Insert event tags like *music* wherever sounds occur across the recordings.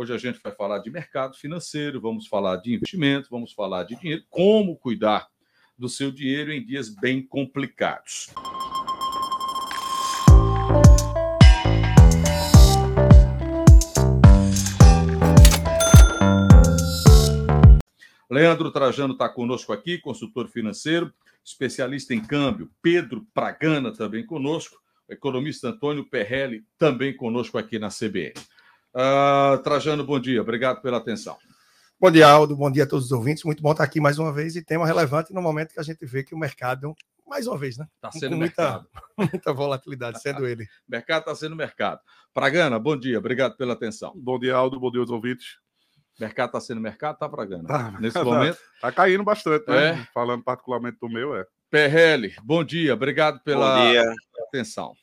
Hoje a gente vai falar de mercado financeiro, vamos falar de investimento, vamos falar de dinheiro, como cuidar do seu dinheiro em dias bem complicados. Leandro Trajano está conosco aqui, consultor financeiro, especialista em câmbio. Pedro Pragana também conosco. Economista Antônio Perrelli também conosco aqui na CBN. Uh, Trajano, bom dia. Obrigado pela atenção. Bom dia, Aldo. Bom dia a todos os ouvintes. Muito bom estar aqui mais uma vez e tema relevante no momento que a gente vê que o mercado, mais uma vez, né? Está sendo muita, mercado. *laughs* muita volatilidade, sendo ele. *laughs* Mercado está sendo mercado. Pragana, bom dia. Obrigado pela atenção. Bom dia, Aldo. Bom dia aos ouvintes. Mercado está sendo mercado, tá, Pragana? Tá, Nesse tá, momento. Está caindo bastante, né? É. Falando particularmente do meu, é. PRL, bom dia, obrigado pela dia. atenção.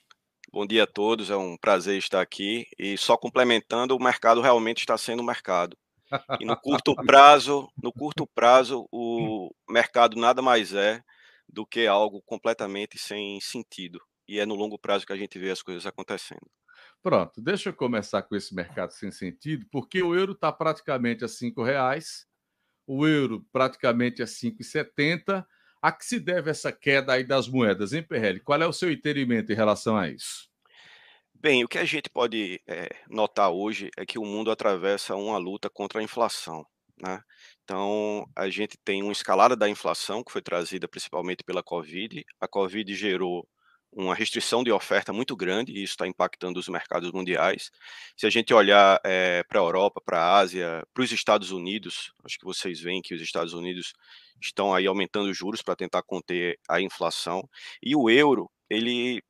Bom dia a todos, é um prazer estar aqui. E só complementando, o mercado realmente está sendo mercado. E no curto *laughs* prazo, no curto prazo, o mercado nada mais é do que algo completamente sem sentido. E é no longo prazo que a gente vê as coisas acontecendo. Pronto, deixa eu começar com esse mercado sem sentido, porque o euro está praticamente a R$ reais, o euro praticamente a 5,70. A que se deve essa queda aí das moedas, hein, Perrelli? Qual é o seu entendimento em relação a isso? Bem, o que a gente pode é, notar hoje é que o mundo atravessa uma luta contra a inflação. Né? Então, a gente tem uma escalada da inflação que foi trazida principalmente pela Covid. A Covid gerou uma restrição de oferta muito grande e isso está impactando os mercados mundiais. Se a gente olhar é, para a Europa, para a Ásia, para os Estados Unidos, acho que vocês veem que os Estados Unidos estão aí aumentando os juros para tentar conter a inflação. E o euro, ele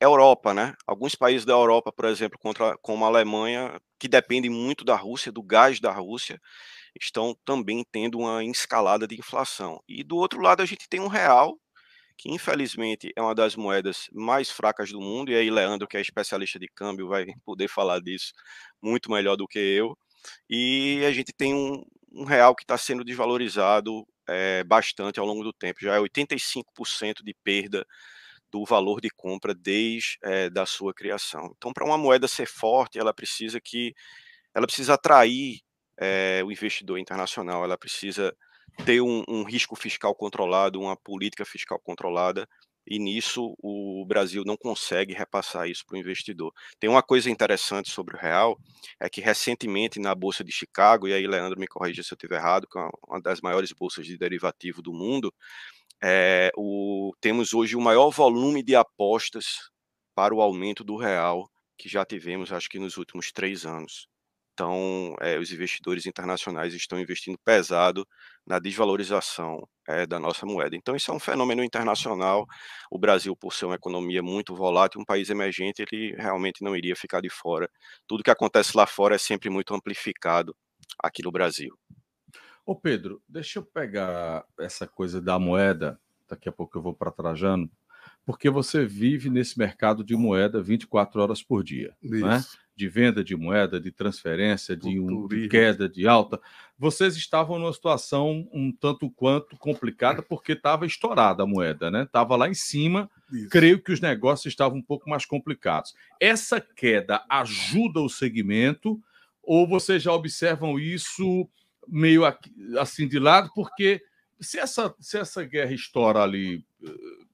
Europa, né? Alguns países da Europa, por exemplo, contra, como a Alemanha, que dependem muito da Rússia, do gás da Rússia, estão também tendo uma escalada de inflação. E do outro lado, a gente tem um real que infelizmente é uma das moedas mais fracas do mundo, e aí Leandro, que é especialista de câmbio, vai poder falar disso muito melhor do que eu. E a gente tem um, um real que está sendo desvalorizado é, bastante ao longo do tempo, já é 85% de perda do valor de compra desde é, da sua criação. Então, para uma moeda ser forte, ela precisa que ela precisa atrair é, o investidor internacional, ela precisa ter um, um, risco fiscal controlado, uma política fiscal controlada, e nisso o Brasil não consegue repassar isso para o investidor. Tem uma coisa interessante sobre o real, é que recentemente na Bolsa de Chicago, e aí Leandro me corrija se eu estiver errado, que é uma das maiores bolsas de derivativo do mundo, é, o, temos hoje o maior volume de apostas para o aumento do real que já tivemos, acho que nos últimos três anos. Então, é, os investidores internacionais estão investindo pesado na desvalorização é, da nossa moeda. Então, isso é um fenômeno internacional. O Brasil, por ser uma economia muito volátil, um país emergente, ele realmente não iria ficar de fora. Tudo que acontece lá fora é sempre muito amplificado aqui no Brasil. Ô Pedro, deixa eu pegar essa coisa da moeda, daqui a pouco eu vou para Trajano, porque você vive nesse mercado de moeda 24 horas por dia, né? de venda de moeda, de transferência, de, um, de queda, de alta. Vocês estavam numa situação um tanto quanto complicada porque estava estourada a moeda, né? Estava lá em cima. Isso. Creio que os negócios estavam um pouco mais complicados. Essa queda ajuda o segmento ou vocês já observam isso meio assim de lado? Porque se essa, se essa guerra estoura ali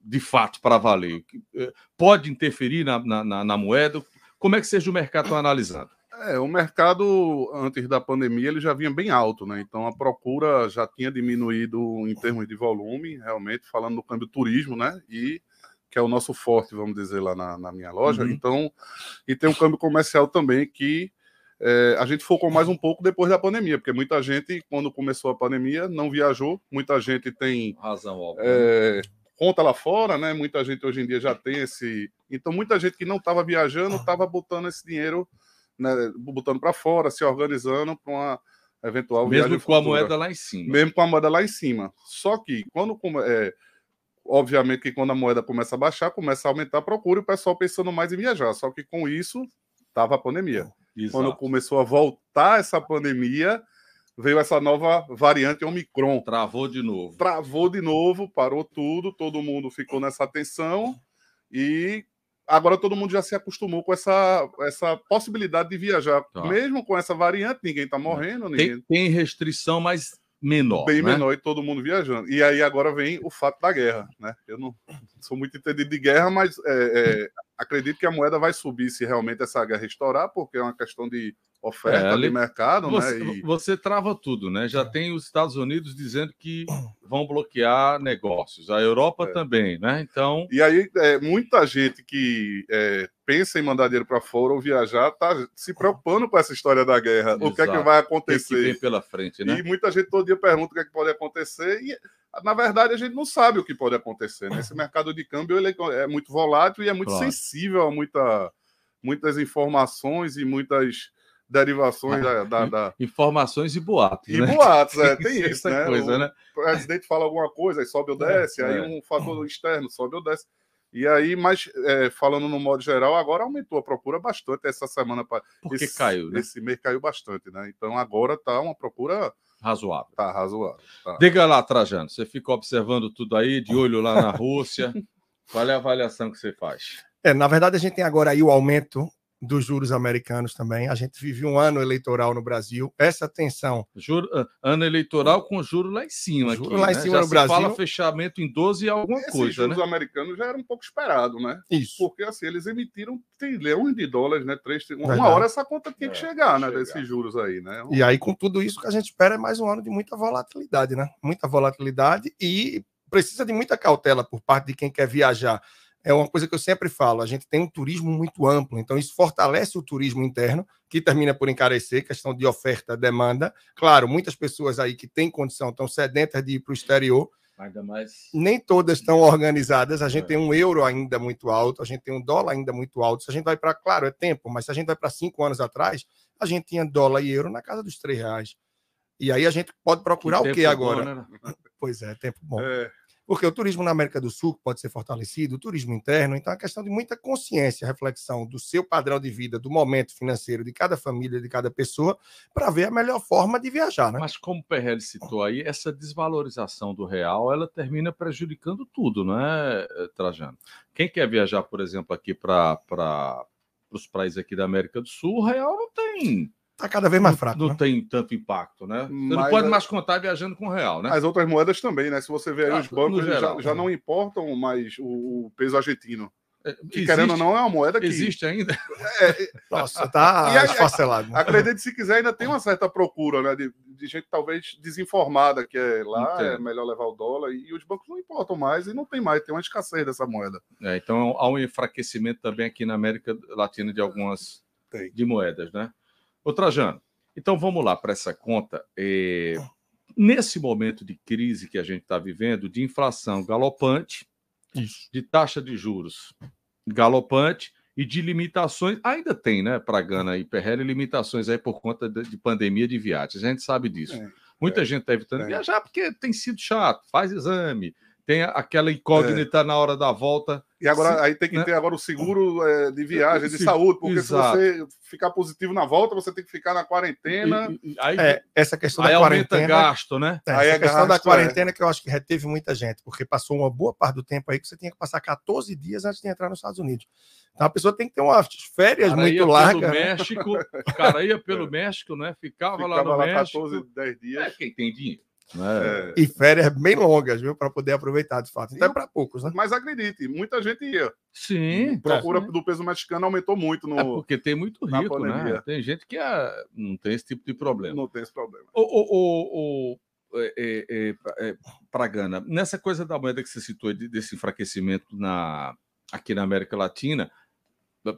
de fato para valer, eh, pode interferir na, na, na, moeda? Como é que seja o mercado está analisando? É, o mercado antes da pandemia ele já vinha bem alto, né? Então a procura já tinha diminuído em termos de volume, realmente falando do câmbio turismo, né? E que é o nosso forte, vamos dizer lá na, na minha loja. Uhum. Então e tem um câmbio comercial também que é, a gente focou mais um pouco depois da pandemia, porque muita gente, quando começou a pandemia, não viajou. Muita gente tem razão. É, conta lá fora, né? Muita gente hoje em dia já tem esse. Então, muita gente que não estava viajando estava botando esse dinheiro, né, botando para fora, se organizando para uma eventual Mesmo viagem. Mesmo com futura. a moeda lá em cima. Mesmo com a moeda lá em cima. Só que, quando. É, obviamente que quando a moeda começa a baixar, começa a aumentar a procura e o pessoal pensando mais em viajar. Só que com isso, estava a pandemia. Exato. Quando começou a voltar essa pandemia, veio essa nova variante Omicron. Travou de novo. Travou de novo, parou tudo, todo mundo ficou nessa tensão e agora todo mundo já se acostumou com essa, essa possibilidade de viajar. Tá. Mesmo com essa variante, ninguém está morrendo. Ninguém... Tem, tem, restrição, mas menor. Bem né? menor e todo mundo viajando. E aí agora vem o fato da guerra. Né? Eu não sou muito entendido de guerra, mas é, é, acredito que a moeda vai subir se realmente essa guerra estourar, porque é uma questão de oferta é, de mercado, você, né? E... Você trava tudo, né? Já tem os Estados Unidos dizendo que vão bloquear negócios, a Europa é. também, né? Então. E aí, é, muita gente que é, pensa em mandar dinheiro para fora ou viajar está se preocupando com essa história da guerra. Exato. O que é que vai acontecer? O que vem pela frente, né? E muita gente todo dia pergunta o que é que pode acontecer e na verdade a gente não sabe o que pode acontecer. Né? Esse *laughs* mercado de câmbio ele é muito volátil e é muito claro. sensível a muita, muitas informações e muitas derivações da, da, *laughs* da, Informações e boatos. E né? boatos, é, *laughs* tem isso, né? Coisa, né? O presidente fala alguma coisa, aí sobe ou é, desce, é, aí é. um fator externo sobe ou desce. E aí, mas é, falando no modo geral, agora aumentou a procura bastante essa semana. Porque esse, caiu, né? Esse mês caiu bastante, né? Então agora tá uma procura razoável. Tá razoável. Tá. Diga lá, Trajano, você ficou observando tudo aí, de olho lá na Rússia. *laughs* Qual é a avaliação que você faz? É, na verdade, a gente tem agora aí o aumento dos juros americanos também. A gente vive um ano eleitoral no Brasil. Essa tensão. Juro, ano eleitoral com juro lá em cima. Juro aqui, lá em né? cima já no Brasil. fala fechamento em 12 e alguma Esses coisa. juros né? americanos já era um pouco esperado, né? Isso. Porque assim, eles emitiram trilhões de dólares, né? Três, uma hora essa conta tinha que é, chegar, né? Chegar. Desses juros aí, né? E aí, com tudo isso que a gente espera, é mais um ano de muita volatilidade, né? Muita volatilidade e precisa de muita cautela por parte de quem quer viajar é uma coisa que eu sempre falo, a gente tem um turismo muito amplo, então isso fortalece o turismo interno, que termina por encarecer, questão de oferta, demanda. Claro, muitas pessoas aí que têm condição estão sedentas de ir para o exterior, Ainda mais. Nem todas estão organizadas. A gente é. tem um euro ainda muito alto, a gente tem um dólar ainda muito alto. Se a gente vai para, claro, é tempo, mas se a gente vai para cinco anos atrás, a gente tinha dólar e euro na casa dos três reais. E aí a gente pode procurar que o que agora? Bom, né? Pois é, tempo bom. É. Porque o turismo na América do Sul pode ser fortalecido, o turismo interno, então é questão de muita consciência, reflexão do seu padrão de vida, do momento financeiro de cada família, de cada pessoa, para ver a melhor forma de viajar. Né? Mas como o Perrelli citou aí, essa desvalorização do real, ela termina prejudicando tudo, não é, Trajano? Quem quer viajar, por exemplo, aqui para os países aqui da América do Sul, o real não tem Está cada vez mais fraco. Não, né? tem tanto impacto, né? Você Mas não pode mais contar viajando com real, né? As outras moedas também, né? Se você ver aí, ah, os bancos geral, já, já, não importam mais o, peso argentino. É, que existe, querendo ou não, é uma moeda que. Existe ainda? É, *laughs* Nossa, tá *laughs* esfacelado. Acredite se quiser, ainda tem uma certa procura, né? De, de gente talvez desinformada, que é lá, Entendo. é melhor levar o dólar, e, e, os bancos não importam mais e não tem mais, tem uma escassez dessa moeda. É, então há um enfraquecimento também aqui na América Latina de algumas tem. de moedas, né? Ô, Trajano, então vamos lá para essa conta. É, nesse momento de crise que a gente está vivendo, de inflação galopante, Isso. de taxa de juros galopante e de limitações, ainda tem, né, para Gana e Perrelli, limitações aí por conta de, de, pandemia de viagens. A gente sabe disso. É, Muita é, gente está evitando é. viajar porque tem sido chato, faz exame, tem aquela incógnita é. na hora da volta. E agora aí tem que né? ter agora o seguro é, de viagem, de saúde, porque Exato. se você ficar positivo na volta, você tem que ficar na quarentena. E, e, aí, é, essa questão da quarentena. gasto, né? É, aí a questão gasto, da é. quarentena que eu acho que reteve muita gente, porque passou uma boa parte do tempo aí que você tinha que passar 14 dias antes de entrar nos Estados Unidos. Então a pessoa tem que ter umas férias cara muito largas. Pelo né? México, cara ia *laughs* pelo México, né? Ficava, Ficava lá no lá México. 14, 10 dias. É, quem tem dinheiro. É. E férias bem longas, viu? Para poder aproveitar de fato. Então é para poucos, né? Mas acredite, muita gente ia. Sim. Procura é. do peso mexicano aumentou muito no. É porque tem muito rico, né? Tem gente que é... não tem esse tipo de problema. Não tem esse problema. O, o, o, o é, é, é, para Gana, nessa coisa da moeda que você citou, desse enfraquecimento na, aqui na América Latina,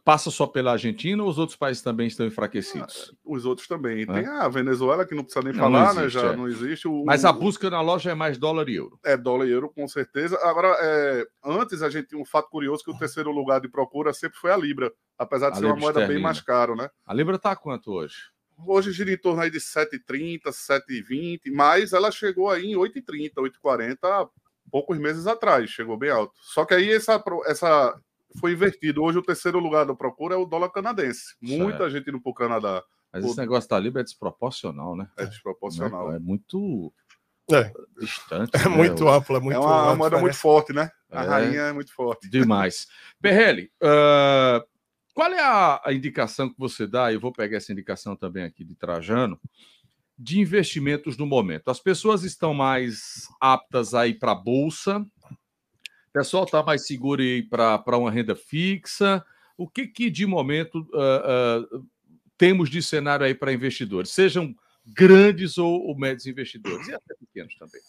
Passa só pela Argentina ou os outros países também estão enfraquecidos? Ah, os outros também. É? Tem a Venezuela, que não precisa nem não, falar, não existe, né? Já é. não existe. O, Mas a busca na loja é mais dólar e euro. É dólar e euro, com certeza. Agora, é, antes a gente tinha um fato curioso que o terceiro lugar de procura sempre foi a Libra, apesar de a ser uma moeda bem mais cara, né? A Libra está quanto hoje? Hoje gira em torno aí de 7,30, 7,20, mas ela chegou aí em 8,30, 8,40 poucos meses atrás, chegou bem alto. Só que aí essa, essa foi invertido. Hoje o terceiro lugar da procura é o dólar canadense. Muita certo. gente indo para o Canadá. Mas o... esse negócio da Libra é desproporcional, né? É desproporcional. É, é muito é. distante. É né? muito amplo, é muito É uma, moeda muito forte, né? A é, rainha é muito forte. Demais. *laughs* Perrelli, uh, qual é a, a, indicação que você dá? Eu vou pegar essa indicação também aqui de Trajano, de investimentos no momento. As pessoas estão mais aptas a ir para a Bolsa, pessoal está mais seguro para uma renda fixa. O que, que de momento, uh, uh, temos de cenário aí para investidores? Sejam grandes ou, ou médios investidores, e até pequenos também.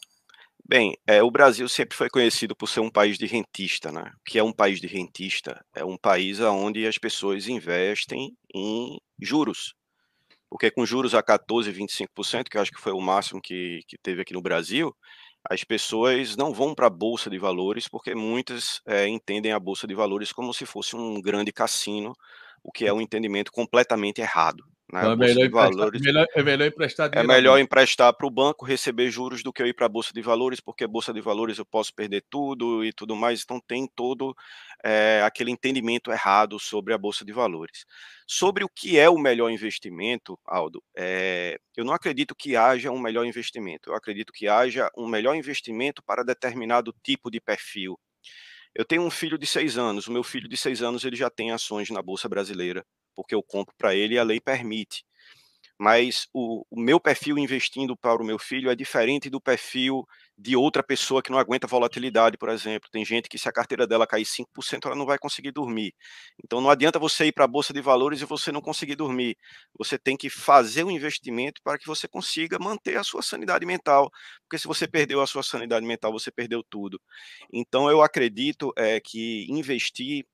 Bem, é, o Brasil sempre foi conhecido por ser um país de rentista, né? O que é um país de rentista? É um país onde as pessoas investem em juros. Porque com juros a 14, 25%, que eu acho que foi o máximo que, que teve aqui no Brasil, as pessoas não vão para a Bolsa de Valores, porque muitas é, entendem a Bolsa de Valores como se fosse um grande cassino, o que é um entendimento completamente errado. Né? Então é, melhor valores, melhor, é melhor emprestar É melhor emprestar para o banco, receber juros do que eu ir para a Bolsa de Valores, porque a Bolsa de Valores eu posso perder tudo e tudo mais. Então tem todo é, aquele entendimento errado sobre a Bolsa de Valores. Sobre o que é o melhor investimento, Aldo, é, eu não acredito que haja um melhor investimento. Eu acredito que haja um melhor investimento para determinado tipo de perfil. Eu tenho um filho de seis anos. O meu filho de seis anos ele já tem ações na Bolsa Brasileira porque eu compro para ele e a lei permite. Mas o, o, meu perfil investindo para o meu filho é diferente do perfil de outra pessoa que não aguenta volatilidade, por exemplo. Tem gente que, se a carteira dela cair 5%, ela não vai conseguir dormir. Então, não adianta você ir para a Bolsa de Valores e você não conseguir dormir. Você tem que fazer um investimento para que você consiga manter a sua sanidade mental. Porque se você perdeu a sua sanidade mental, você perdeu tudo. Então, eu acredito é, que investir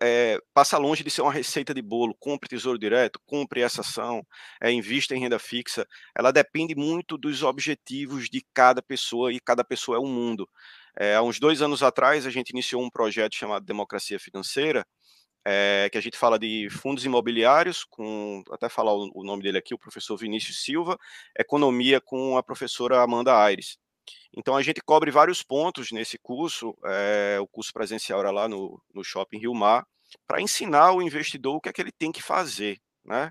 é, passa longe de ser uma receita de bolo, compre tesouro direto, compre essa ação, é, invista em renda fixa, ela depende muito dos objetivos de cada pessoa e cada pessoa é um mundo. É, há uns dois anos atrás, a gente iniciou um projeto chamado Democracia Financeira, é, que a gente fala de fundos imobiliários, com até falar o, o nome dele aqui, o professor Vinícius Silva, economia com a professora Amanda Aires. Então a gente cobre vários pontos nesse curso, é, o curso presencial era lá no, no Shopping Rio Mar, para ensinar o investidor o que é que ele tem que fazer, né?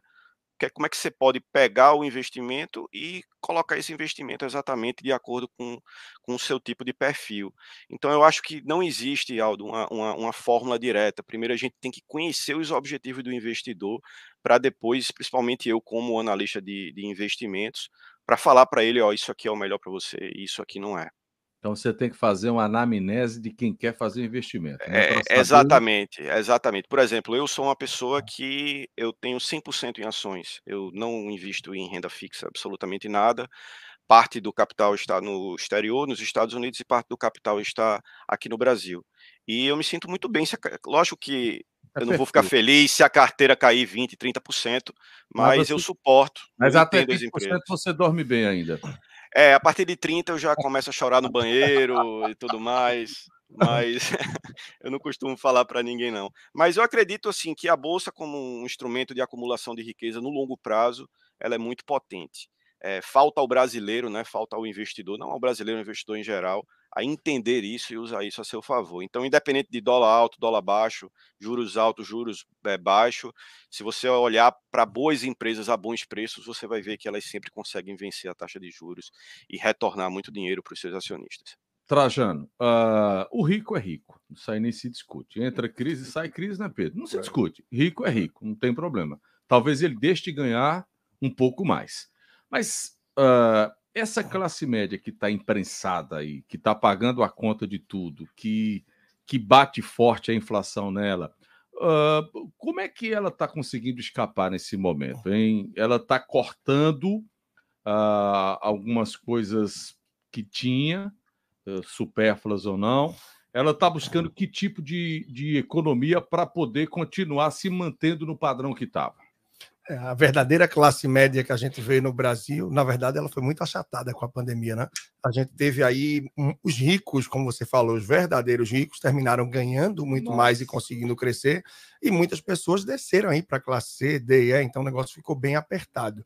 Que é, como é que você pode pegar o investimento e colocar esse investimento exatamente de acordo com, com o seu tipo de perfil. Então eu acho que não existe, Aldo, uma, uma, uma fórmula direta. Primeiro a gente tem que conhecer os objetivos do investidor, para depois, principalmente eu como analista de, de investimentos, para falar para ele, ó, isso aqui é o melhor para você, e isso aqui não é. Então você tem que fazer uma anamnese de quem quer fazer investimento. Né? É, exatamente, exatamente. Por exemplo, eu sou uma pessoa que eu tenho 100% em ações. Eu não invisto em renda fixa absolutamente nada. Parte do capital está no exterior, nos Estados Unidos, e parte do capital está aqui no Brasil. E eu me sinto muito bem. Lógico que é eu não vou ficar feliz se a carteira cair 20%, 30%, mas, mas você... eu suporto. Mas até 20% você dorme bem ainda. É, a partir de 30 eu já começo a chorar no banheiro e tudo mais, mas *laughs* eu não costumo falar para ninguém não. Mas eu acredito assim que a bolsa como um instrumento de acumulação de riqueza no longo prazo, ela é muito potente. É, falta ao brasileiro, né? Falta ao investidor, não ao brasileiro, ao investidor em geral, a entender isso e usar isso a seu favor. Então, independente de dólar alto, dólar baixo, juros altos, juros é, baixo, se você olhar para boas empresas a bons preços, você vai ver que elas sempre conseguem vencer a taxa de juros e retornar muito dinheiro para os seus acionistas. Trajano, uh, o rico é rico, isso aí nem se discute. Entra crise, sai crise, né, Pedro? Não se discute. Rico é rico, não tem problema. Talvez ele deixe de ganhar um pouco mais. Mas uh, essa classe média que está imprensada aí, que está pagando a conta de tudo, que, que bate forte a inflação nela, uh, como é que ela está conseguindo escapar nesse momento? Hein? Ela está cortando uh, algumas coisas que tinha, uh, supérfluas ou não. Ela está buscando que tipo de, de economia para poder continuar se mantendo no padrão que estava? É, a verdadeira classe média que a gente vê no Brasil, na verdade, ela foi muito achatada com a pandemia, né? A gente teve aí um, os ricos, como você falou, os verdadeiros ricos terminaram ganhando muito Nossa. mais e conseguindo crescer, e muitas pessoas desceram aí para a classe C, D e E, então o negócio ficou bem apertado.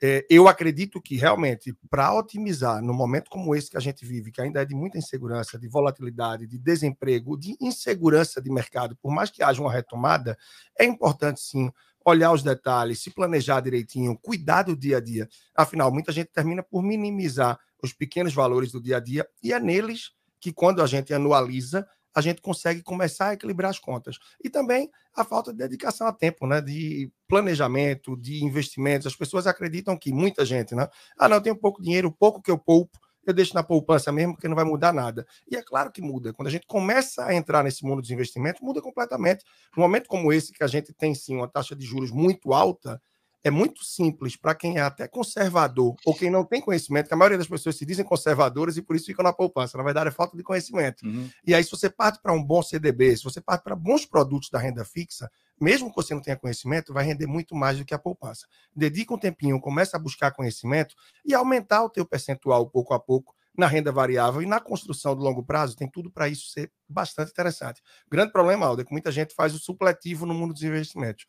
É, eu acredito que realmente, para otimizar no momento como esse que a gente vive, que ainda é de muita insegurança, de volatilidade, de desemprego, de insegurança de mercado, por mais que haja uma retomada, é importante sim olhar os detalhes, se planejar direitinho, cuidar do dia a dia. Afinal, muita gente termina por minimizar os pequenos valores do dia a dia e é neles que, quando a gente anualiza, a gente consegue começar a equilibrar as contas. E também a falta de dedicação a tempo, né? De planejamento, de investimentos. As pessoas acreditam que muita gente, né? Ah, não, eu tenho pouco dinheiro, o pouco que eu poupo, eu deixo na poupança mesmo, porque não vai mudar nada. E é claro que muda. Quando a gente começa a entrar nesse mundo dos investimentos, muda completamente. Num momento como esse, que a gente tem sim uma taxa de juros muito alta, é muito simples para quem é até conservador ou quem não tem conhecimento, que a maioria das pessoas se dizem conservadoras e por isso ficam na poupança. Na verdade, é falta de conhecimento. Uhum. E aí, se você parte para um bom CDB, se você parte para bons produtos da renda fixa, mesmo que você não tenha conhecimento, vai render muito mais do que a poupança. Dedica um tempinho, começa a buscar conhecimento e aumentar o teu percentual pouco a pouco na renda variável e na construção do longo prazo, tem tudo para isso ser bastante interessante. O grande problema, Aldo, é que muita gente faz o supletivo no mundo dos investimentos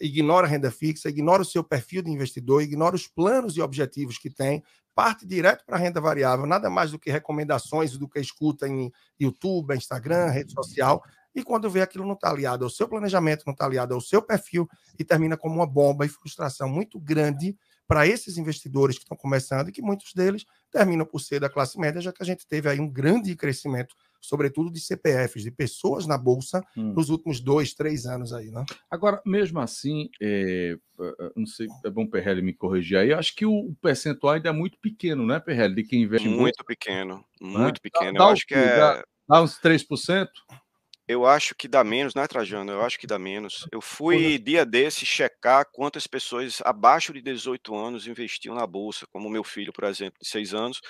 ignora a renda fixa, ignora o seu perfil de investidor, ignora os planos e objetivos que tem, parte direto para a renda variável, nada mais do que recomendações do que escuta em YouTube, Instagram, rede social, e quando vê aquilo não está aliado ao seu planejamento, não está aliado ao seu perfil, e termina como uma bomba e frustração muito grande para esses investidores que estão começando e que muitos deles terminam por ser da classe média, já que a gente teve aí um grande crescimento sobretudo de CPFs, de pessoas na Bolsa, hum. nos últimos dois, três anos aí, né? Agora, mesmo assim, é, não sei, é bom Perrelli me corrigir aí, acho que o percentual ainda é muito pequeno, né, Perrelli, de quem investe Muito pequeno, muito pequeno. Dá, eu acho que é... Dá, dá uns 3%? Eu acho que dá menos, né, Trajano? Eu acho que dá menos. Eu fui dia desse checar quantas pessoas abaixo de 18 anos investiam na bolsa, como meu filho, por exemplo, de 6 anos,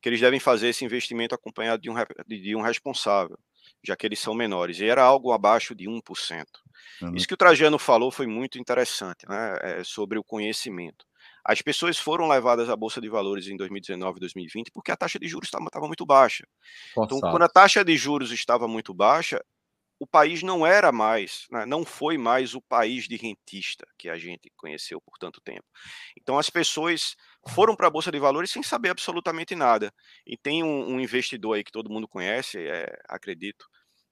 que eles devem fazer esse investimento acompanhado de um, de um responsável, já que eles são menores. E era algo abaixo de 1%. Uhum. Isso que o Trajano falou foi muito interessante, né? É, sobre o conhecimento. As pessoas foram levadas à Bolsa de Valores em 2019 e 2020 porque a taxa de juros estava muito baixa. Forçado. Então, quando a taxa de juros estava muito baixa, o país não era mais, né, não foi mais o país de rentista que a gente conheceu por tanto tempo. Então as pessoas foram para a Bolsa de Valores sem saber absolutamente nada. E tem um, um investidor aí que todo mundo conhece, é, acredito,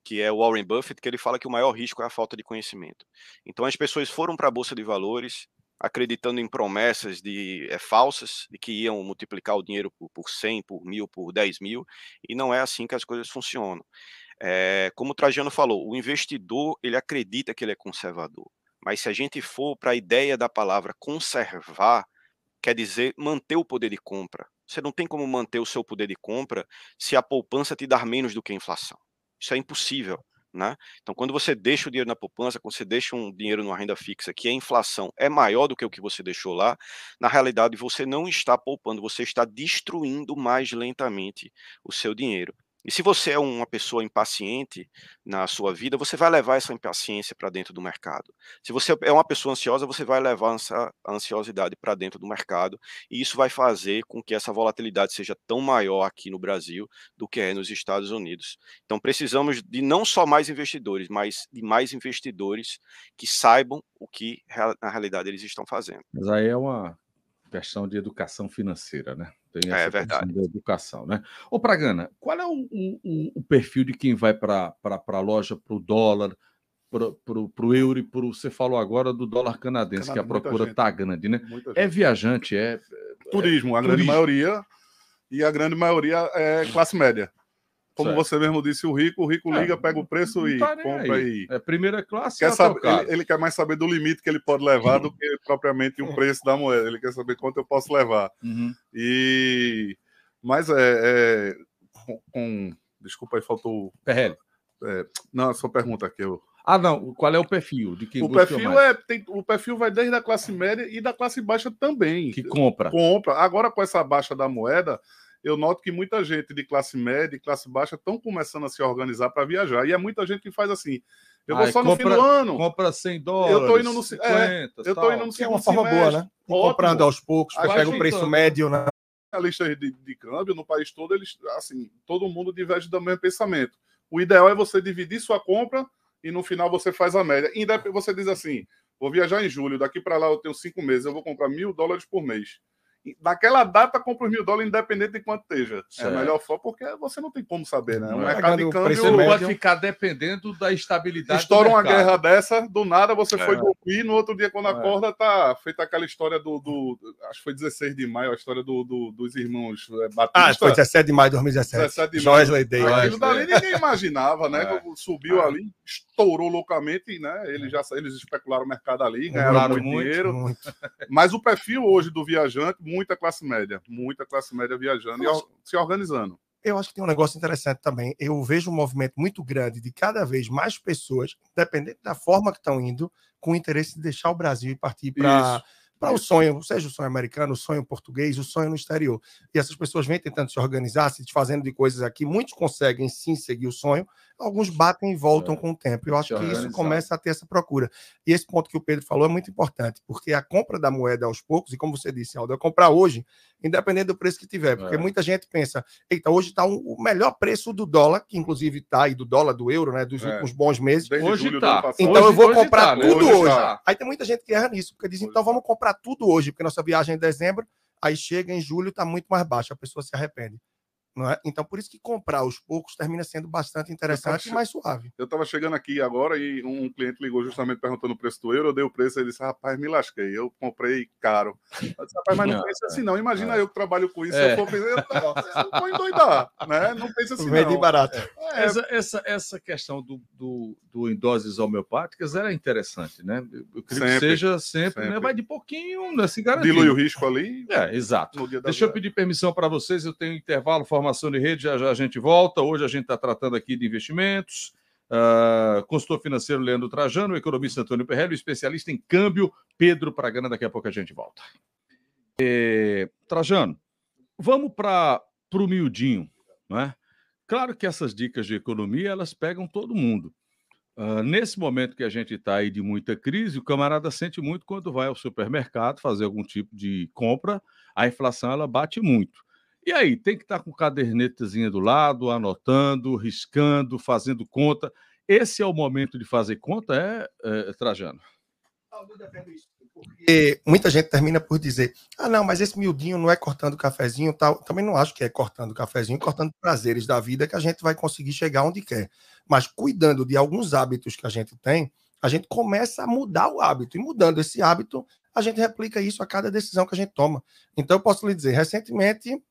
que é o Warren Buffett, que ele fala que o maior risco é a falta de conhecimento. Então as pessoas foram para a Bolsa de Valores acreditando em promessas de é, falsas, de que iam multiplicar o dinheiro por, por 100, por mil, por 10 mil, e não é assim que as coisas funcionam. É, como o Trajano falou, o investidor ele acredita que ele é conservador, mas se a gente for para a ideia da palavra conservar, quer dizer manter o poder de compra. Você não tem como manter o seu poder de compra se a poupança te dar menos do que a inflação. Isso é impossível. Né? Então, quando você deixa o dinheiro na poupança, quando você deixa um dinheiro numa renda fixa, que a inflação é maior do que o que você deixou lá, na realidade você não está poupando, você está destruindo mais lentamente o seu dinheiro. E se você é uma pessoa impaciente na sua vida, você vai levar essa impaciência para dentro do mercado. Se você é uma pessoa ansiosa, você vai levar essa ansiosidade para dentro do mercado, e isso vai fazer com que essa volatilidade seja tão maior aqui no Brasil do que é nos Estados Unidos. Então precisamos de não só mais investidores, mas de mais investidores que saibam o que na realidade eles estão fazendo. Mas aí é uma questão de educação financeira, né? Tem é essa é verdade. Da educação, né? Ô, Pragana, qual é o, o, o perfil de quem vai para a loja, para o dólar, para o euro e para Você falou agora do dólar canadense, Canadá, que a procura está grande, né? É viajante, é. Turismo, é, a grande turismo. maioria. E a grande maioria é classe média. Como certo. você mesmo disse, o rico, o rico é, liga, pega o preço e tá compra aí. É primeira classe. Quer saber, ele, ele, quer mais saber do limite que ele pode levar uhum. do que propriamente o preço da moeda. Ele quer saber quanto eu posso levar. Uhum. E mas é, é com, com, desculpa aí faltou. PRL. É, não, a sua pergunta aqui eu ah, não. Qual é o perfil de quem o perfil mais? é tem, O perfil vai desde a classe média e da classe baixa também. Que compra. Compra. Agora, com essa baixa da moeda, eu noto que muita gente de classe média e classe baixa estão começando a se organizar para viajar. E é muita gente que faz assim. Eu vou Ai, só no fim do ano. Compra 100 dólares. Eu tô indo no 50, é, Eu tô indo no que é uma forma boa, né? Comprando aos poucos, pega o preço médio, né? A lista de, de câmbio no país todo, eles, assim, todo mundo diverge do mesmo pensamento. O ideal é você dividir sua compra e no final você faz a média. E você diz assim: vou viajar em julho, daqui para lá eu tenho cinco meses, eu vou comprar mil dólares por mês. Naquela data compra os mil dólares, independente de quanto esteja. É a melhor forma, porque você não tem como saber, né? O é. mercado de câmbio. Você não pode ficar dependendo da estabilidade. Estoura uma guerra dessa, do nada você é. foi dormir, no outro dia, quando é. acorda, tá feita aquela história do, do, Acho que foi 16 de maio, a história do, do dos irmãos é, Batista. Ah, foi 17 de maio de 2017. 17 de maio. Joyce Day. Aquilo dali ninguém imaginava, né? *laughs* É. Subiu é. ali, estourou loucamente, né? Eles já eles especularam o mercado ali, ganharam muito, muito dinheiro. Muito. Mas o perfil hoje do viajante, muita classe média, muita classe média viajando e se organizando. Eu acho que tem um negócio interessante também. Eu vejo um movimento muito grande de cada vez mais pessoas, dependendo da forma que estão indo, com interesse de deixar o Brasil e partir para para o sonho, seja o sonho americano, o sonho português, o sonho no exterior. E essas pessoas vêm tentando se organizar, se desfazendo de coisas aqui. Muitos conseguem sim seguir o sonho, alguns batem e voltam é. com o tempo. Eu acho que isso começa a ter essa procura. E esse ponto que o Pedro falou é muito importante, porque a compra da moeda aos poucos, e como você disse, Aldo, é comprar hoje, independente do preço que tiver, porque é. muita gente pensa, eita, hoje está um, o melhor preço do dólar, que inclusive está aí do dólar, do euro, né, dos é. últimos bons meses. Desde hoje está. Então hoje, eu vou comprar tá, né? tudo hoje. hoje. Tá. Aí tem muita gente que erra nisso, porque diz, então vamos comprar tudo hoje, porque nossa viagem é em dezembro, aí chega em julho, está muito mais baixo, a pessoa se arrepende. É? Então, por isso que comprar aos poucos termina sendo bastante interessante e mais suave. Eu estava chegando aqui agora e um cliente ligou justamente perguntando o preço do euro, eu dei o preço, ele disse, rapaz, me lasquei, eu comprei caro. Eu disse, rapaz, mas não, não pensa assim não, imagina é. eu que trabalho com isso, é. eu for pensar, não vou endoidar, né? Não pensa assim Vende não. barato. É. Essa, essa, essa questão do, do, do em doses homeopáticas era interessante, né? Eu creio sempre, que seja sempre, sempre. Né? vai de pouquinho, né? Se garantir. Dilui o risco ali. É, exato. Deixa eu pedir permissão para vocês, eu tenho intervalo, formação de rede, já já a gente volta. Hoje a gente está tratando aqui de investimentos. Uh, consultor financeiro Leandro Trajano, economista Antônio Perrello, especialista em câmbio Pedro Pragana. Daqui a pouco a gente volta. É, Trajano, vamos para o miudinho. Não é? Claro que essas dicas de economia elas pegam todo mundo. Uh, nesse momento que a gente está aí de muita crise, o camarada sente muito quando vai ao supermercado fazer algum tipo de compra, a inflação ela bate muito. E aí, tem que estar tá com cadernetazinha do lado, anotando, riscando, fazendo conta. Esse é o momento de fazer conta, é, é Trajano? Porque muita gente termina por dizer: ah, não, mas esse miudinho não é cortando cafezinho tal. Também não acho que é cortando cafezinho, cortando prazeres da vida que a gente vai conseguir chegar onde quer. Mas cuidando de alguns hábitos que a gente tem, a gente começa a mudar o hábito. E mudando esse hábito, a gente replica isso a cada decisão que a gente toma. Então, eu posso lhe dizer: recentemente,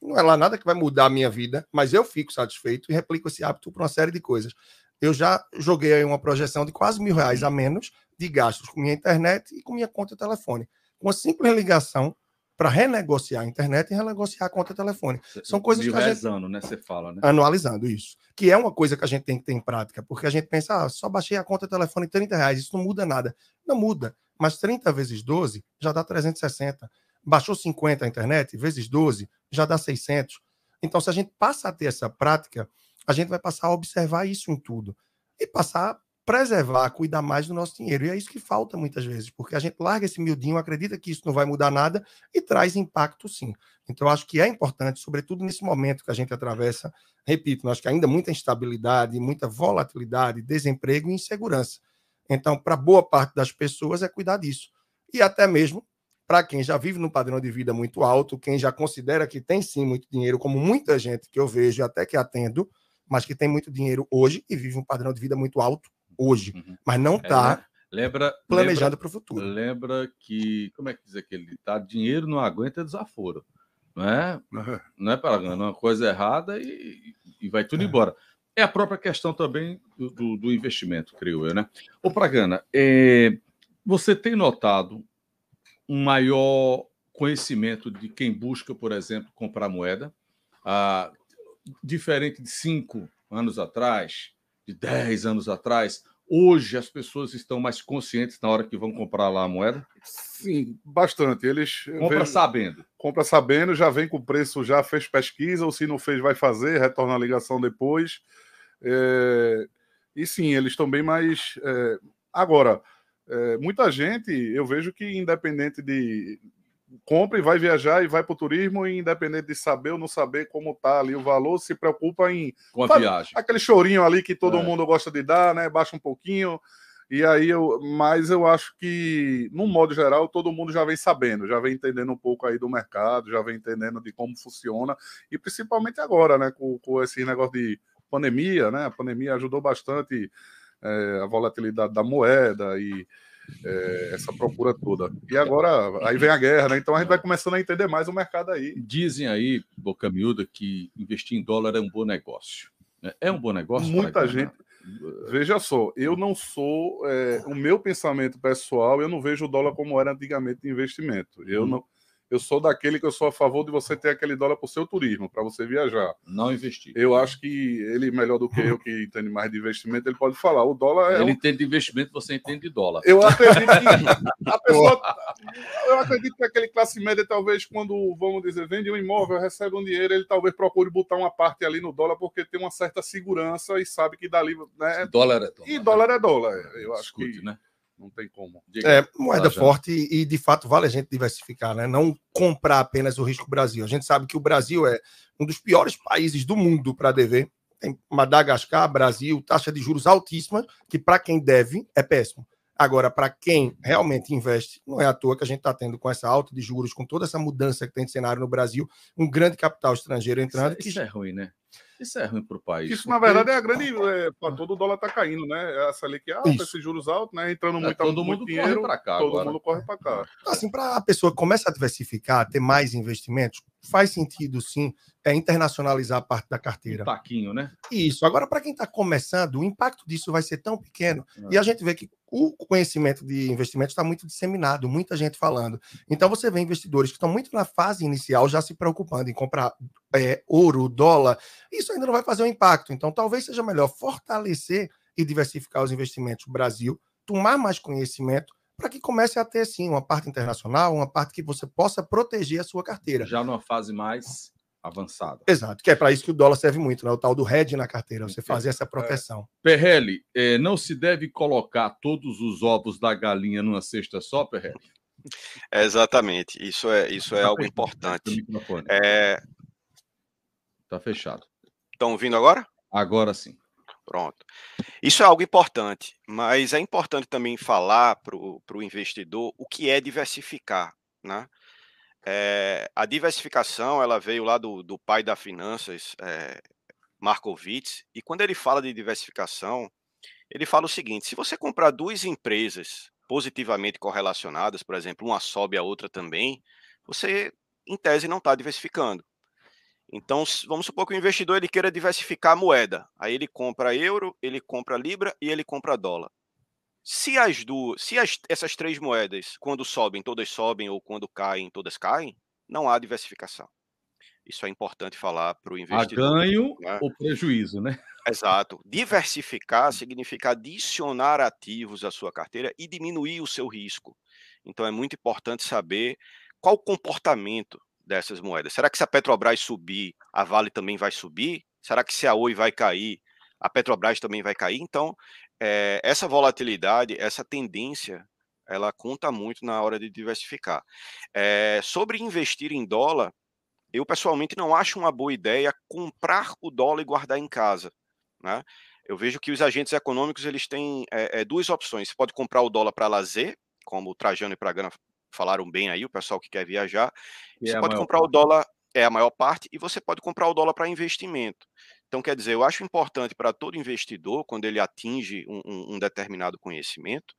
não é lá nada que vai mudar a minha vida, mas eu fico satisfeito e replico esse hábito para uma série de coisas. Eu já joguei aí uma projeção de quase mil reais a menos de gastos com minha internet e com minha conta telefone. Com uma simples ligação para renegociar a internet e renegociar a conta telefone. São coisas mil que a gente... ano, né? Você fala, né? Anualizando isso. Que é uma coisa que a gente tem que ter em prática, porque a gente pensa, ah, só baixei a conta telefone 30 reais, isso não muda nada. Não muda, mas 30 vezes 12 já dá 360. Baixou 50 a internet, vezes 12, já dá 600. Então, se a gente passa a ter essa prática, a gente vai passar a observar isso em tudo. E passar preservar, cuidar mais do nosso dinheiro. E é isso que falta muitas vezes, porque a gente larga esse miudinho, acredita que isso não vai mudar nada e traz impacto sim. Então, eu acho que é importante, sobretudo nesse momento que a gente atravessa, repito, nós que ainda muita instabilidade, muita volatilidade, desemprego e insegurança. Então, para boa parte das pessoas é cuidar disso. E até mesmo para quem já vive num padrão de vida muito alto, quem já considera que tem sim muito dinheiro, como muita gente que eu vejo até que atendo, mas que tem muito dinheiro hoje e vive um padrão de vida muito alto hoje, uhum. mas não está é, lembra, planejando para o futuro. Lembra que, como é que diz aquele tá dinheiro não aguenta desaforo, não é? Uhum. Não é para uma coisa errada e, e vai tudo é. embora. É a própria questão também do, do, do investimento, creio eu, né? Ô, Pragana, é, você tem notado um maior conhecimento de quem busca, por exemplo, comprar moeda. Ah, diferente de cinco anos atrás, de dez anos atrás, hoje as pessoas estão mais conscientes na hora que vão comprar lá a moeda? Sim, bastante. Eles compra vem, sabendo. Compra sabendo, já vem com o preço, já fez pesquisa, ou se não fez, vai fazer, retorna a ligação depois. É, e sim, eles estão bem mais. É, agora, é, muita gente, eu vejo que independente de compra e vai viajar e vai para o turismo, e independente de saber ou não saber como tá ali o valor, se preocupa em com a viagem. Aquele chorinho ali que todo é. mundo gosta de dar, né? Baixa um pouquinho. E aí eu, mas eu acho que, no modo geral, todo mundo já vem sabendo, já vem entendendo um pouco aí do mercado, já vem entendendo de como funciona, e principalmente agora, né, com, com esse negócio de pandemia, né? A pandemia ajudou bastante é, a volatilidade da moeda e é, essa procura toda. E agora, aí vem a guerra, né? Então a gente vai começando a entender mais o mercado aí. Dizem aí, boca miúda, que investir em dólar é um bom negócio. Né? É um bom negócio? Muita gente. Veja só, eu não sou. É, o meu pensamento pessoal, eu não vejo o dólar como era antigamente de investimento. Eu hum. não eu sou daquele que eu sou a favor de você ter aquele dólar para o seu turismo, para você viajar. Não investir. Eu acho que ele, melhor do que eu, que entende mais de investimento, ele pode falar. O dólar é. Ele um... entende de investimento, você entende de dólar. Eu acredito que *laughs* a pessoa. eu acredito que aquele classe média, talvez, quando, vamos dizer, vende um imóvel, recebe um dinheiro, ele talvez procure botar uma parte ali no dólar, porque tem uma certa segurança e sabe que dali. Né? Dólar é dólar. E dólar é dólar. Eu acho Escute, que. Né? Não tem como. Diga. É, moeda forte e, de fato, vale a gente diversificar, né? Não comprar apenas o risco Brasil. A gente sabe que o Brasil é um dos piores países do mundo para dever. Tem Madagascar, Brasil, taxa de juros altíssima, que para quem deve é péssimo. Agora, para quem realmente investe, não é à toa que a gente está tendo com essa alta de juros, com toda essa mudança que tem de cenário no Brasil, um grande capital estrangeiro entrando. Isso, é, isso é ruim, né? Isso é ruim para o país. Isso, porque... na verdade, é a grande. É, todo o dólar está caindo, né? Essa ali que é alta, esses juros altos, né? Entrando é, muito, todo muito mundo dinheiro. Corre cá todo agora. mundo corre para cá. Assim, para a pessoa começar a diversificar, ter mais investimentos, faz sentido sim é internacionalizar a parte da carteira. Um taquinho, né? Isso. Agora, para quem está começando, o impacto disso vai ser tão pequeno. É. E a gente vê que o conhecimento de investimento está muito disseminado, muita gente falando. Então, você vê investidores que estão muito na fase inicial já se preocupando em comprar é, ouro, dólar. Isso ainda não vai fazer um impacto. Então, talvez seja melhor fortalecer e diversificar os investimentos no Brasil, tomar mais conhecimento para que comece a ter, sim, uma parte internacional, uma parte que você possa proteger a sua carteira. Já numa fase mais avançada. Exato, que é para isso que o dólar serve muito, né? O tal do hedge na carteira, você fazer essa proteção. É. Perrelli, é, não se deve colocar todos os ovos da galinha numa cesta só, Perrelli? É, exatamente, isso é, isso é algo importante. É... Tá fechado. Estão ouvindo agora? Agora sim. Pronto. Isso é algo importante, mas é importante também falar para o investidor o que é diversificar, né? É, a diversificação ela veio lá do, do pai da finanças, é, Markowitz, e quando ele fala de diversificação, ele fala o seguinte: se você comprar duas empresas positivamente correlacionadas, por exemplo, uma sobe a outra também, você, em tese, não está diversificando. Então, vamos supor que o investidor ele queira diversificar a moeda. Aí ele compra euro, ele compra libra e ele compra dólar. Se as duas, se as, essas três moedas, quando sobem, todas sobem, ou quando caem, todas caem, não há diversificação. Isso é importante falar para o investidor. Há ganho né? ou prejuízo, né? Exato. Diversificar significa adicionar ativos à sua carteira e diminuir o seu risco. Então é muito importante saber qual o comportamento dessas moedas. Será que se a Petrobras subir, a Vale também vai subir? Será que se a Oi vai cair, a Petrobras também vai cair? Então, é, essa volatilidade, essa tendência, ela conta muito na hora de diversificar. É, sobre investir em dólar, eu pessoalmente não acho uma boa ideia comprar o dólar e guardar em casa. Né? Eu vejo que os agentes econômicos eles têm é, duas opções. Você pode comprar o dólar para lazer, como o Trajano e Pragana falaram bem aí, o pessoal que quer viajar. E você pode comprar parte. o dólar, é a maior parte, e você pode comprar o dólar para investimento. Então, quer dizer, eu acho importante para todo investidor, quando ele atinge um, um, um determinado conhecimento,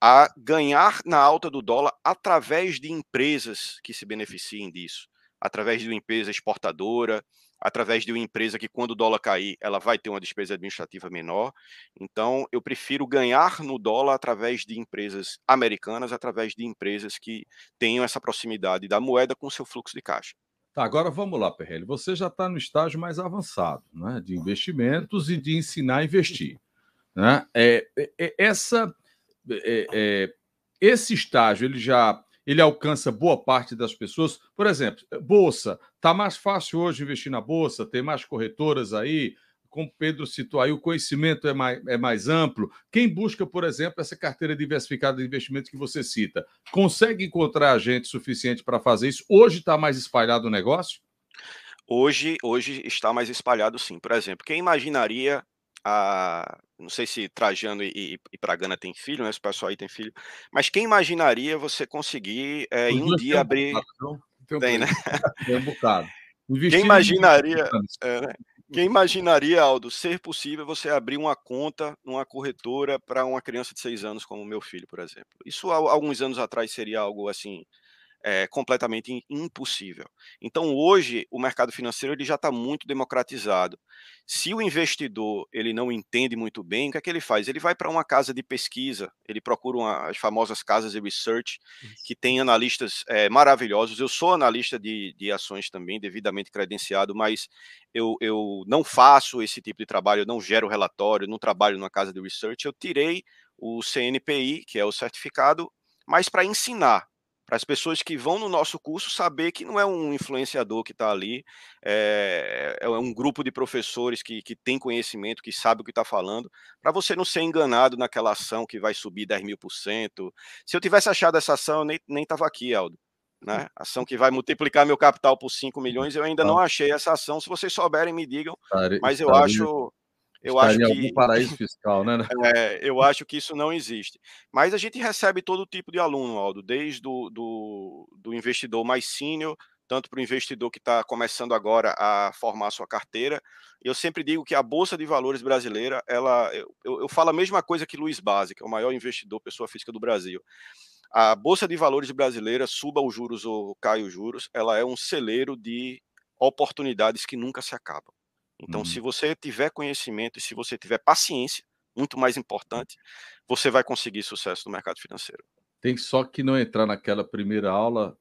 a ganhar na alta do dólar através de empresas que se beneficiem disso, através de uma empresa exportadora, através de uma empresa que, quando o dólar cair, ela vai ter uma despesa administrativa menor. Então, eu prefiro ganhar no dólar através de empresas americanas, através de empresas que tenham essa proximidade da moeda com o seu fluxo de caixa. Tá, agora vamos lá, Perrelli. Você já está no estágio mais avançado né, de investimentos e de ensinar a investir. Né? É, é, é essa, é, é, esse estágio ele já ele alcança boa parte das pessoas. Por exemplo, bolsa. Está mais fácil hoje investir na bolsa, tem mais corretoras aí, como Pedro citou aí, o conhecimento é mais, é mais amplo. Quem busca, por exemplo, essa carteira diversificada de investimentos que você cita, consegue encontrar gente suficiente para fazer isso? Hoje está mais espalhado o negócio? Hoje, hoje está mais espalhado sim. Por exemplo, quem imaginaria a, não sei se Trajano e, e, e Pragana tem filho, né? Se o pessoal aí tem filho, mas quem imaginaria você conseguir é, em um dia abrir. Um tem, tem, né? Tem um bocado. Quem imaginaria, *laughs* é, né? Quem imaginaria, Aldo, ser possível você abrir uma conta numa corretora para uma criança de seis anos, como meu filho, por exemplo? Isso há alguns anos atrás seria algo assim é, completamente impossível. Então, hoje, o mercado financeiro ele já está muito democratizado. Se o investidor ele não entende muito bem, o que é que ele faz? Ele vai para uma casa de pesquisa, ele procura uma, as famosas casas de research, que tem analistas é, maravilhosos. Eu sou analista de, de ações também, devidamente credenciado, mas eu, eu não faço esse tipo de trabalho, eu não gero relatório, não trabalho numa casa de research. Eu tirei o CNPI, que é o certificado, mas para ensinar para as pessoas que vão no nosso curso saber que não é um influenciador que está ali, é, é, um grupo de professores que, que tem conhecimento, que sabe o que está falando, para você não ser enganado naquela ação que vai subir 10 mil por cento. Se eu tivesse achado essa ação, eu nem estava aqui, Aldo. Né? Ação que vai multiplicar meu capital por 5 milhões, eu ainda não achei essa ação. Se vocês souberem, me digam. Mas eu acho eu acho que algum paraíso fiscal, né? *laughs* É, eu acho que isso não existe. Mas a gente recebe todo tipo de aluno, Aldo, desde do, do, do investidor mais sênior, tanto para o investidor que está começando agora a formar a sua carteira. Eu sempre digo que a Bolsa de Valores brasileira, ela, eu, eu falo a mesma coisa que Luiz Base, que é o maior investidor, pessoa física do Brasil. A Bolsa de Valores brasileira, suba os juros ou caia os juros, ela é um celeiro de oportunidades que nunca se acabam. Então, uhum. se você tiver conhecimento e se você tiver paciência, muito mais importante, você vai conseguir sucesso no mercado financeiro. Tem só que não entrar naquela primeira aula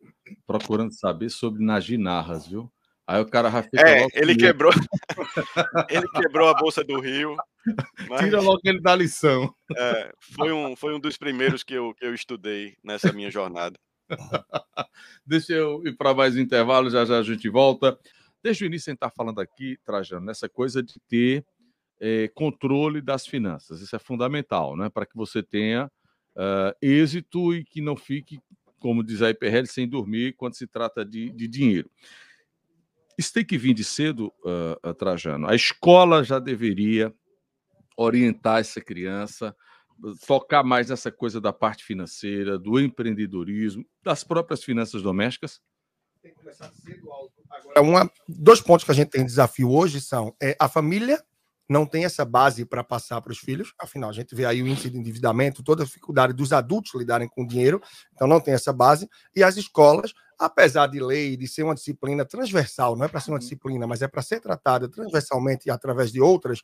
procurando saber sobre Naginarras, viu? Aí o cara já fica. É, ele quebrou. *laughs* ele quebrou a bolsa do Rio. Mas... Tira logo ele da lição. É, foi, um, foi um dos primeiros que eu, que eu estudei nessa minha jornada. *laughs* Deixa eu ir para mais um intervalo, já já a gente volta. Desde o início a gente está falando aqui, Trajano, nessa coisa de ter é, controle das finanças. Isso é fundamental, né? Para que você tenha uh, êxito e que não fique, como diz a IPRL, sem dormir quando se trata de, de dinheiro. Isso tem que vir de cedo, uh, Trajano. A escola já deveria orientar essa criança, focar mais nessa coisa da parte financeira, do empreendedorismo, das próprias finanças domésticas? Tem que começar cedo, Agora, uma, dois pontos que a gente tem desafio hoje são é, a família não tem essa base para passar para os filhos, afinal, a gente vê aí o índice de endividamento, toda a dificuldade dos adultos lidarem com dinheiro, então não tem essa base, e as escolas, apesar de lei, de ser uma disciplina transversal, não é para ser uma disciplina, mas é para ser tratada transversalmente e através de outras,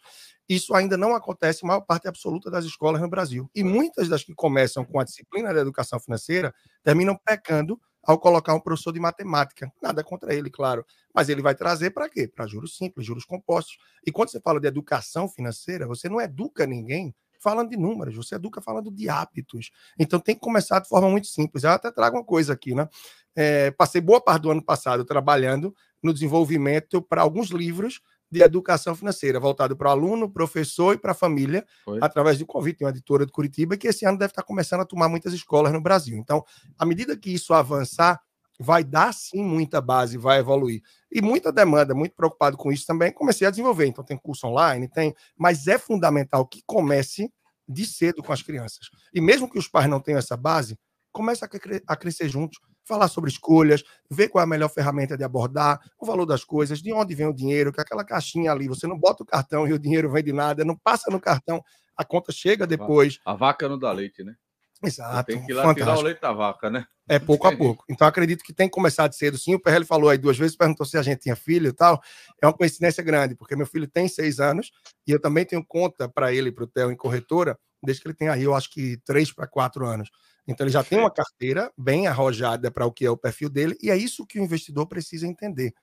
isso ainda não acontece em maior parte absoluta das escolas no Brasil. E muitas das que começam com a disciplina da educação financeira terminam pecando ao colocar um professor de matemática. Nada contra ele, claro. Mas ele vai trazer para quê? Para juros simples, juros compostos. E quando você fala de educação financeira, você não educa ninguém falando de números, você educa falando de hábitos. Então tem que começar de forma muito simples. Eu até trago uma coisa aqui, né? É, passei boa parte do ano passado trabalhando no desenvolvimento para alguns livros de educação financeira, voltado para o aluno, professor e para a família, Foi. através do convite de uma editora de Curitiba, que esse ano deve estar começando a tomar muitas escolas no Brasil. Então, à medida que isso avançar, vai dar sim muita base, vai evoluir. E muita demanda, muito preocupado com isso também, comecei a desenvolver. Então, tem curso online, tem, mas é fundamental que comece de cedo com as crianças. E mesmo que os pais não tenham essa base, comece a, cre a crescer juntos falar sobre escolhas, ver qual é a melhor ferramenta de abordar, o valor das coisas, de onde vem o dinheiro, que aquela caixinha ali, você não bota o cartão e o dinheiro vem de nada, não passa no cartão, a conta chega depois. A vaca não dá leite, né? Exato. Tem que ir lá fantástico. tirar o leite da vaca, né? É pouco a pouco. Então, acredito que tem que começar de cedo, sim. O PRL falou aí duas vezes, perguntou se a gente tinha filho e tal. É uma coincidência grande, porque meu filho tem seis anos e eu também tenho conta para ele e para o Theo em corretora, desde que ele tem aí, eu acho que três para quatro anos. Então ele já tem uma carteira bem arrojada para o que é o perfil dele, e é isso que o investidor precisa entender.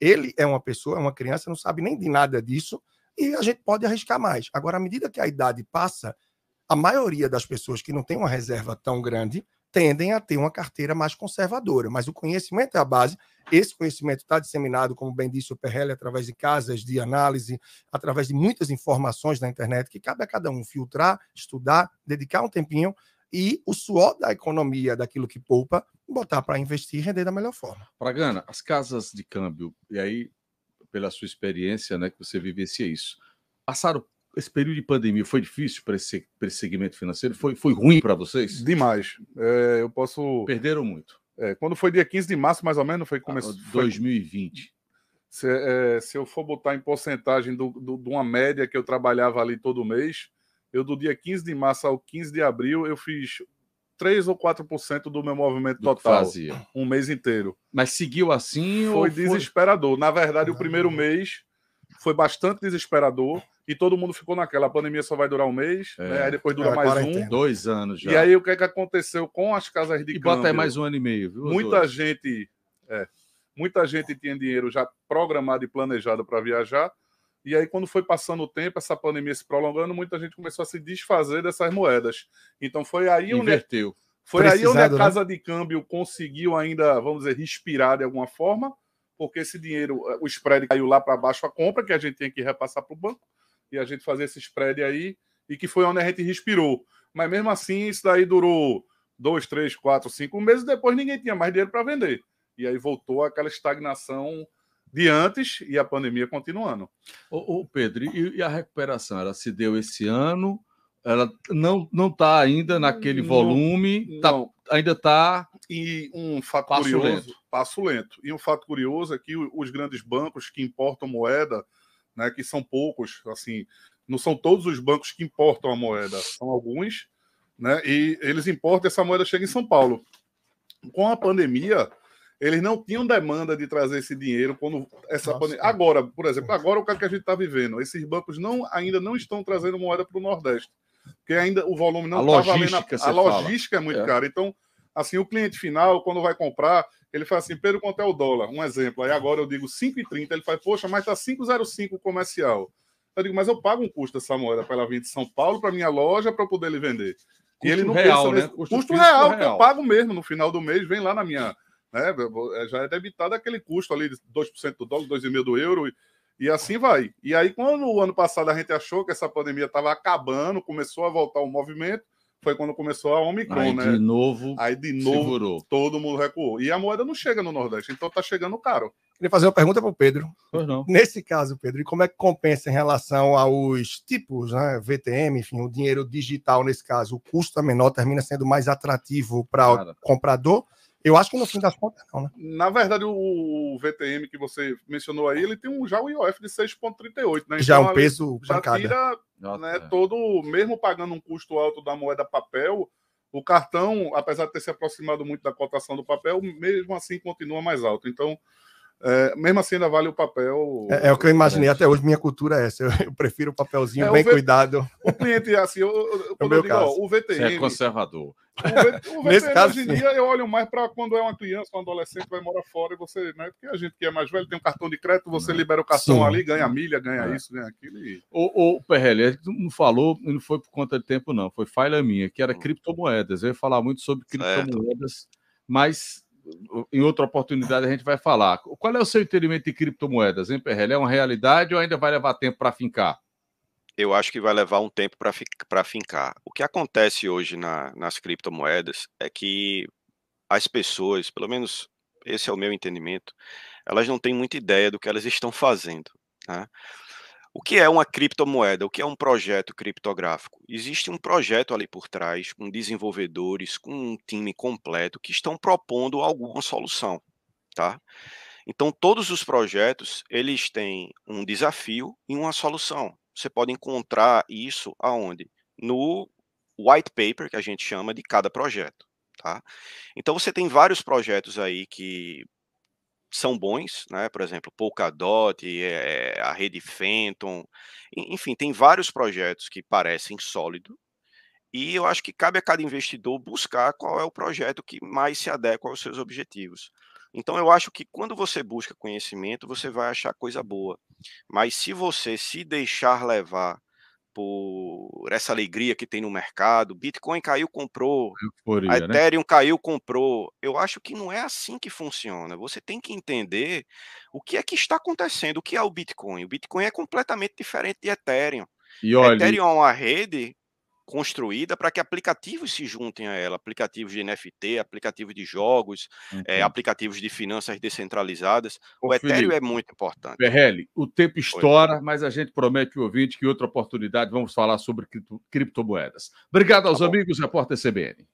Ele é uma pessoa, é uma criança, não sabe nem de nada disso, e a gente pode arriscar mais. Agora, à medida que a idade passa, a maioria das pessoas que não tem uma reserva tão grande tendem a ter uma carteira mais conservadora, mas o conhecimento é a base. Esse conhecimento está disseminado, como bem disse o Perrelli, através de casas de análise, através de muitas informações na internet, que cabe a cada um filtrar, estudar, dedicar um tempinho e o suor da economia, daquilo que poupa, botar para investir e render da melhor forma. Pragana, as casas de câmbio, e aí, pela sua experiência, né, que você vivencia isso, passaram esse período de pandemia foi difícil para esse, esse segmento financeiro? Foi, foi ruim para vocês? Demais. É, eu posso. Perderam muito. É, quando foi dia 15 de março, mais ou menos, foi começo. 2020. Se, é, se eu for botar em porcentagem do, do, de uma média que eu trabalhava ali todo mês, eu do dia 15 de março ao 15 de abril, eu fiz 3 ou 4% do meu movimento do total. Fazia. Um mês inteiro. Mas seguiu assim foi ou desesperador. Na verdade, o primeiro mês foi bastante desesperador e todo mundo ficou naquela. A pandemia só vai durar um mês, é. né? aí depois dura é, mais 40. um. Dois anos já. E aí o que é que aconteceu com as casas de e câmbio? bota aí mais um ano e meio, viu? Muita dois. gente, é, muita gente tinha dinheiro já programado e planejado para viajar. E aí, quando foi passando o tempo, essa pandemia se prolongando, muita gente começou a se desfazer dessas moedas. Então foi aí onde. Inverteu. Foi aí onde a né? casa né? de câmbio conseguiu ainda, vamos dizer, respirar de alguma forma, porque esse dinheiro, o spread caiu lá para baixo a compra, que a gente tinha que repassar para o banco, e a gente fazer esse spread aí, e que foi onde a gente respirou. Mas mesmo assim, isso daí durou dois, três, quatro, cinco meses, depois ninguém tinha mais dinheiro para vender. E aí voltou aquela estagnação de antes e a pandemia continuando. Ô, ô Pedro, e, e, a recuperação? Ela se deu esse ano? Ela não não está ainda naquele volume? Tá, não. Tá, ainda está. E um fato passo curioso, lento. passo lento. E um fato curioso é que os grandes bancos que importam moeda, né, que são poucos, assim, não são todos os bancos que importam a moeda, são alguns, né? E eles importam essa moeda chega em São Paulo. Com a pandemia, eles não tinham demanda de trazer esse dinheiro quando essa pandemia. Agora, por exemplo, agora o que, é que a gente está vivendo? Esses bancos não, ainda não estão trazendo moeda para o Nordeste, porque ainda o volume não está valendo. A, a logística fala. é muito é. cara. Então, assim, o cliente final, quando vai comprar, ele fala assim: Pedro, quanto é o dólar? Um exemplo. Aí agora eu digo 5,30. Ele faz, poxa, mas está 5,05 comercial. Eu digo, mas eu pago um custo dessa moeda para ela vir de São Paulo para minha loja para poder lhe vender. Custo e ele não real, pensa né? nesse... Custo, custo real, real, que eu pago mesmo no final do mês, vem lá na minha né? É, já é debitado aquele custo ali de 2% do dólar, 2,5% do euro, e, e assim vai. E aí, quando o ano passado a gente achou que essa pandemia estava acabando, começou a voltar o movimento, foi quando começou a Omicron, aí, né? De novo, aí de novo segurou. todo mundo recuou. E a moeda não chega no Nordeste, então tá chegando caro. Queria fazer uma pergunta para o Pedro. Nesse caso, Pedro, e como é que compensa em relação aos tipos, né? VTM, enfim, o dinheiro digital nesse caso, o custo é menor, termina sendo mais atrativo para o comprador? Eu acho que no fim das contas não, né? Na verdade, o VTM que você mencionou aí, ele tem um, já o IOF de 6,38, né? Já é então, um peso já bancada. tira né, todo, mesmo pagando um custo alto da moeda papel, o cartão, apesar de ter se aproximado muito da cotação do papel, mesmo assim continua mais alto. Então, é, mesmo assim, ainda vale o papel. É, é o que eu imaginei até hoje. Minha cultura é essa. Eu, eu *laughs* prefiro o papelzinho é, bem o v... cuidado. O cliente, assim, eu, eu, quando eu digo, ó, o VTM. Você é conservador. O, v, o VTM, *laughs* caso, hoje em dia, eu olho mais para quando é uma criança, um adolescente, vai morar fora e você, né? Porque a gente que é mais velho tem um cartão de crédito, você uhum. libera o cartão Sim. ali, ganha milha, ganha é. isso, ganha aquilo. E... O, o PRL, não falou, não foi por conta de tempo, não. Foi falha minha, que era hum. criptomoedas. Eu ia falar muito sobre criptomoedas, certo. mas em outra oportunidade a gente vai falar. Qual é o seu entendimento de criptomoedas, hein, PRL? É uma realidade ou ainda vai levar tempo para fincar? Eu acho que vai levar um tempo para fincar. O que acontece hoje na, nas criptomoedas é que as pessoas, pelo menos esse é o meu entendimento, elas não têm muita ideia do que elas estão fazendo. Né? O que é uma criptomoeda? O que é um projeto criptográfico? Existe um projeto ali por trás, com desenvolvedores, com um time completo que estão propondo alguma solução, tá? Então todos os projetos, eles têm um desafio e uma solução. Você pode encontrar isso aonde? No white paper que a gente chama de cada projeto, tá? Então você tem vários projetos aí que são bons, né? Por exemplo, Polkadot, é, a rede Phantom, enfim, tem vários projetos que parecem sólidos. E eu acho que cabe a cada investidor buscar qual é o projeto que mais se adequa aos seus objetivos. Então eu acho que quando você busca conhecimento, você vai achar coisa boa. Mas se você se deixar levar por essa alegria que tem no mercado. Bitcoin caiu, comprou. Euforia, a né? Ethereum né? caiu, comprou. Eu acho que não é assim que funciona. Você tem que entender o que é que está acontecendo, o que é o Bitcoin. O Bitcoin é completamente diferente de Ethereum. E olha, Ethereum é uma rede construída para que aplicativos se juntem a ela, aplicativos de NFT, aplicativos de jogos, é, aplicativos de finanças descentralizadas. Ô, o Ethereum Felipe, é muito importante. Perrelli, o tempo estoura, mas a gente promete o ouvinte que outra oportunidade vamos falar sobre cripto, criptomoedas. Obrigado aos tá amigos, repórter CBN.